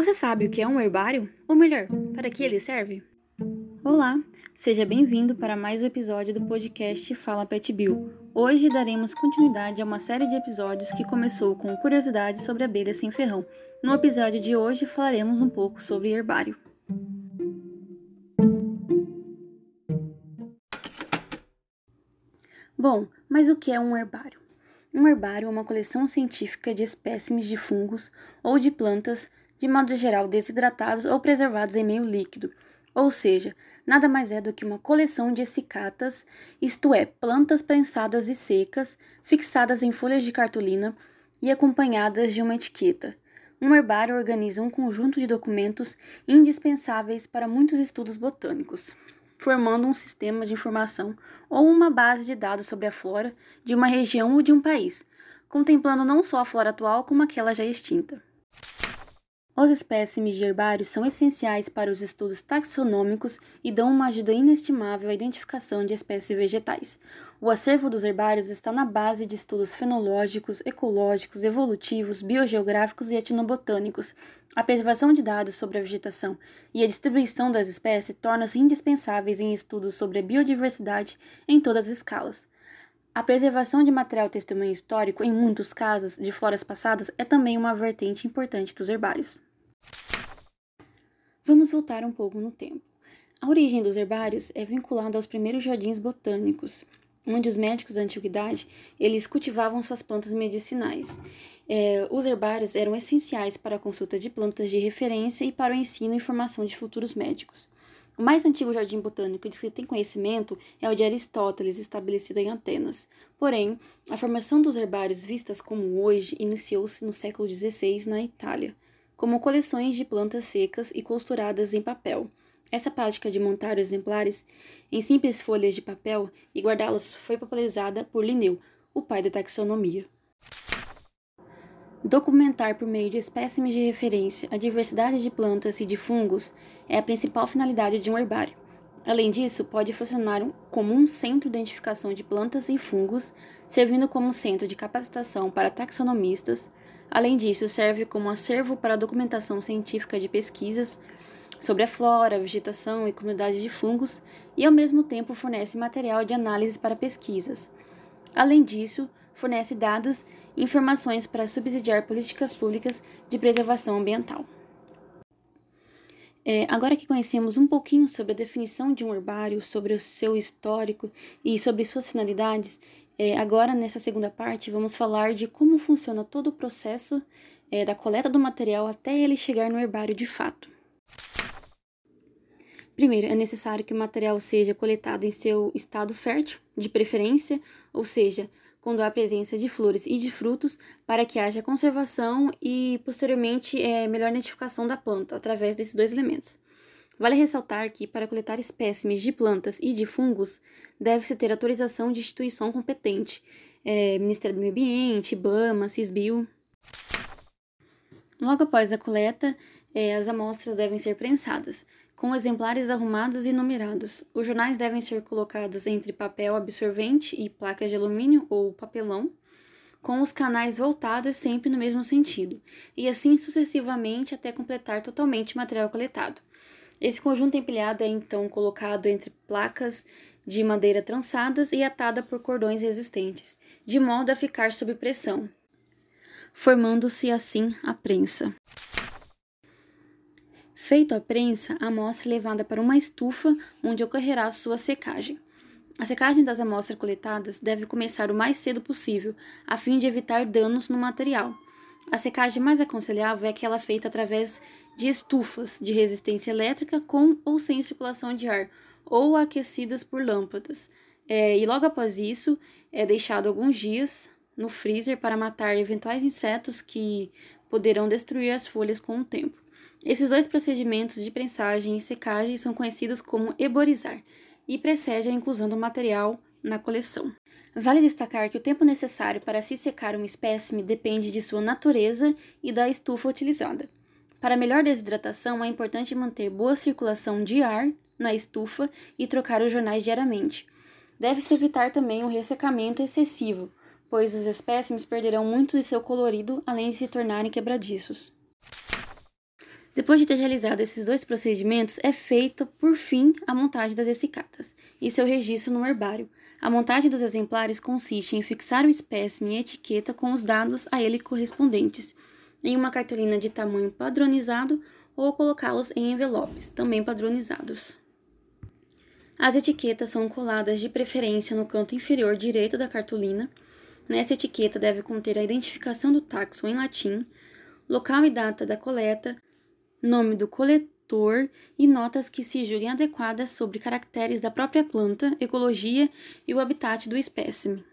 Você sabe o que é um herbário? Ou melhor, para que ele serve? Olá, seja bem-vindo para mais um episódio do podcast Fala Pet Bill. Hoje daremos continuidade a uma série de episódios que começou com curiosidades sobre abelhas sem ferrão. No episódio de hoje falaremos um pouco sobre herbário. Bom, mas o que é um herbário? Um herbário é uma coleção científica de espécimes de fungos ou de plantas, de modo geral desidratados ou preservados em meio líquido, ou seja, nada mais é do que uma coleção de essicatas, isto é, plantas prensadas e secas, fixadas em folhas de cartolina e acompanhadas de uma etiqueta. Um herbário organiza um conjunto de documentos indispensáveis para muitos estudos botânicos formando um sistema de informação ou uma base de dados sobre a flora de uma região ou de um país, contemplando não só a flora atual como aquela já extinta. Os espécimes de herbários são essenciais para os estudos taxonômicos e dão uma ajuda inestimável à identificação de espécies vegetais. O acervo dos herbários está na base de estudos fenológicos, ecológicos, evolutivos, biogeográficos e etnobotânicos. A preservação de dados sobre a vegetação e a distribuição das espécies tornam-se indispensáveis em estudos sobre a biodiversidade em todas as escalas. A preservação de material testemunho histórico, em muitos casos, de floras passadas, é também uma vertente importante dos herbários. Vamos voltar um pouco no tempo. A origem dos herbários é vinculada aos primeiros jardins botânicos, onde os médicos da antiguidade eles cultivavam suas plantas medicinais. É, os herbários eram essenciais para a consulta de plantas de referência e para o ensino e formação de futuros médicos. O mais antigo jardim botânico de que tem conhecimento é o de Aristóteles, estabelecido em Atenas. Porém, a formação dos herbários vistas como hoje iniciou-se no século XVI na Itália como coleções de plantas secas e costuradas em papel. Essa prática de montar exemplares em simples folhas de papel e guardá-los foi popularizada por Linneu, o pai da taxonomia. Documentar por meio de espécimes de referência a diversidade de plantas e de fungos é a principal finalidade de um herbário. Além disso, pode funcionar como um centro de identificação de plantas e fungos, servindo como centro de capacitação para taxonomistas, Além disso, serve como acervo para documentação científica de pesquisas sobre a flora, a vegetação e comunidades de fungos e, ao mesmo tempo, fornece material de análise para pesquisas. Além disso, fornece dados e informações para subsidiar políticas públicas de preservação ambiental. É, agora que conhecemos um pouquinho sobre a definição de um herbário, sobre o seu histórico e sobre suas finalidades, é, agora, nessa segunda parte, vamos falar de como funciona todo o processo é, da coleta do material até ele chegar no herbário de fato. Primeiro, é necessário que o material seja coletado em seu estado fértil, de preferência, ou seja, quando há presença de flores e de frutos, para que haja conservação e, posteriormente, é, melhor identificação da planta através desses dois elementos. Vale ressaltar que, para coletar espécimes de plantas e de fungos, deve-se ter autorização de instituição competente, é, Ministério do Meio Ambiente, IBAMA, CISBio. Logo após a coleta, é, as amostras devem ser prensadas, com exemplares arrumados e numerados. Os jornais devem ser colocados entre papel absorvente e placas de alumínio ou papelão, com os canais voltados sempre no mesmo sentido, e assim sucessivamente até completar totalmente o material coletado. Esse conjunto empilhado é então colocado entre placas de madeira trançadas e atada por cordões resistentes, de modo a ficar sob pressão, formando-se assim a prensa. Feito a prensa, a amostra é levada para uma estufa onde ocorrerá sua secagem. A secagem das amostras coletadas deve começar o mais cedo possível, a fim de evitar danos no material. A secagem mais aconselhável é aquela feita através de estufas de resistência elétrica com ou sem circulação de ar, ou aquecidas por lâmpadas. É, e logo após isso, é deixado alguns dias no freezer para matar eventuais insetos que poderão destruir as folhas com o tempo. Esses dois procedimentos de prensagem e secagem são conhecidos como eborizar e precede a inclusão do material na coleção. Vale destacar que o tempo necessário para se secar um espécime depende de sua natureza e da estufa utilizada. Para melhor desidratação, é importante manter boa circulação de ar na estufa e trocar os jornais diariamente. Deve-se evitar também o ressecamento excessivo, pois os espécimes perderão muito de seu colorido além de se tornarem quebradiços. Depois de ter realizado esses dois procedimentos, é feita, por fim, a montagem das essicatas e seu registro no herbário. A montagem dos exemplares consiste em fixar o espécime e etiqueta com os dados a ele correspondentes em uma cartolina de tamanho padronizado ou colocá-los em envelopes, também padronizados. As etiquetas são coladas de preferência no canto inferior direito da cartolina. Nessa etiqueta deve conter a identificação do taxon em latim, local e data da coleta, nome do coletor e notas que se julguem adequadas sobre caracteres da própria planta, ecologia e o habitat do espécime.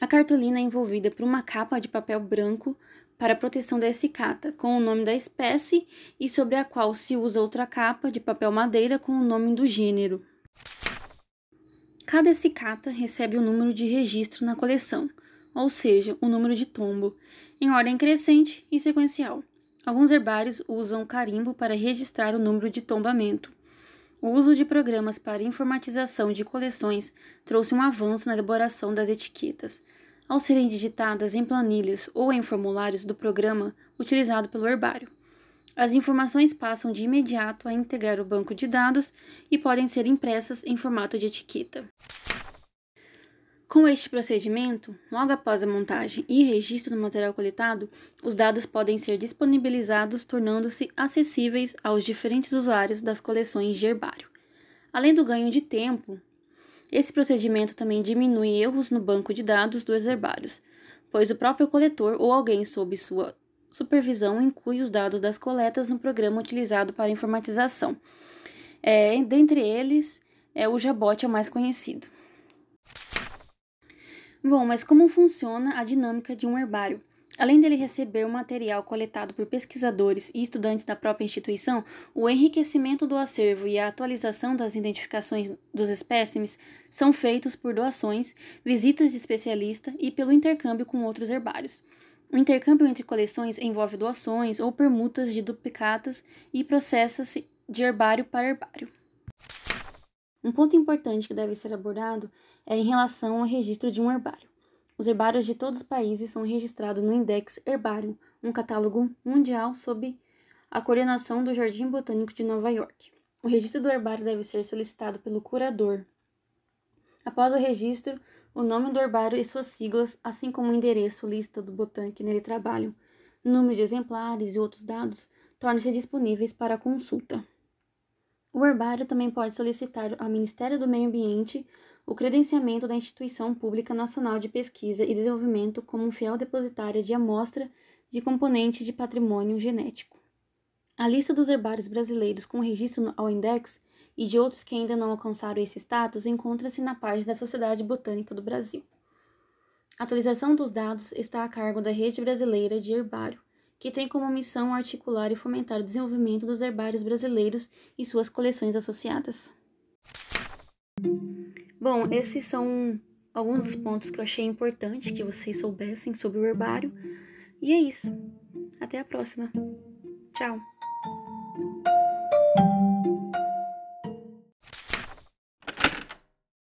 A cartolina é envolvida por uma capa de papel branco para proteção da essicata, com o nome da espécie e sobre a qual se usa outra capa de papel madeira com o nome do gênero. Cada essicata recebe o um número de registro na coleção, ou seja, o um número de tombo, em ordem crescente e sequencial. Alguns herbários usam carimbo para registrar o número de tombamento. O uso de programas para informatização de coleções trouxe um avanço na elaboração das etiquetas, ao serem digitadas em planilhas ou em formulários do programa utilizado pelo herbário. As informações passam de imediato a integrar o banco de dados e podem ser impressas em formato de etiqueta. Com este procedimento, logo após a montagem e registro do material coletado, os dados podem ser disponibilizados, tornando-se acessíveis aos diferentes usuários das coleções de herbário. Além do ganho de tempo, esse procedimento também diminui erros no banco de dados dos herbários, pois o próprio coletor ou alguém sob sua supervisão inclui os dados das coletas no programa utilizado para informatização. É, dentre eles, é o Jabot é o mais conhecido. Bom, mas como funciona a dinâmica de um herbário? Além dele receber o material coletado por pesquisadores e estudantes da própria instituição, o enriquecimento do acervo e a atualização das identificações dos espécimes são feitos por doações, visitas de especialista e pelo intercâmbio com outros herbários. O intercâmbio entre coleções envolve doações ou permutas de duplicatas e processa-se de herbário para herbário. Um ponto importante que deve ser abordado é em relação ao registro de um herbário. Os herbários de todos os países são registrados no Index Herbarium, um catálogo mundial sob a coordenação do Jardim Botânico de Nova York. O registro do herbário deve ser solicitado pelo curador. Após o registro, o nome do herbário e suas siglas, assim como o endereço, lista do botânico que nele trabalham, número de exemplares e outros dados, tornam-se disponíveis para consulta. O herbário também pode solicitar ao Ministério do Meio Ambiente o credenciamento da Instituição Pública Nacional de Pesquisa e Desenvolvimento como fiel depositária de amostra de componente de patrimônio genético. A lista dos herbários brasileiros com registro ao Index e de outros que ainda não alcançaram esse status encontra-se na página da Sociedade Botânica do Brasil. A atualização dos dados está a cargo da Rede Brasileira de Herbário, que tem como missão articular e fomentar o desenvolvimento dos herbários brasileiros e suas coleções associadas. Bom, esses são alguns dos pontos que eu achei importante que vocês soubessem sobre o herbário. E é isso. Até a próxima. Tchau.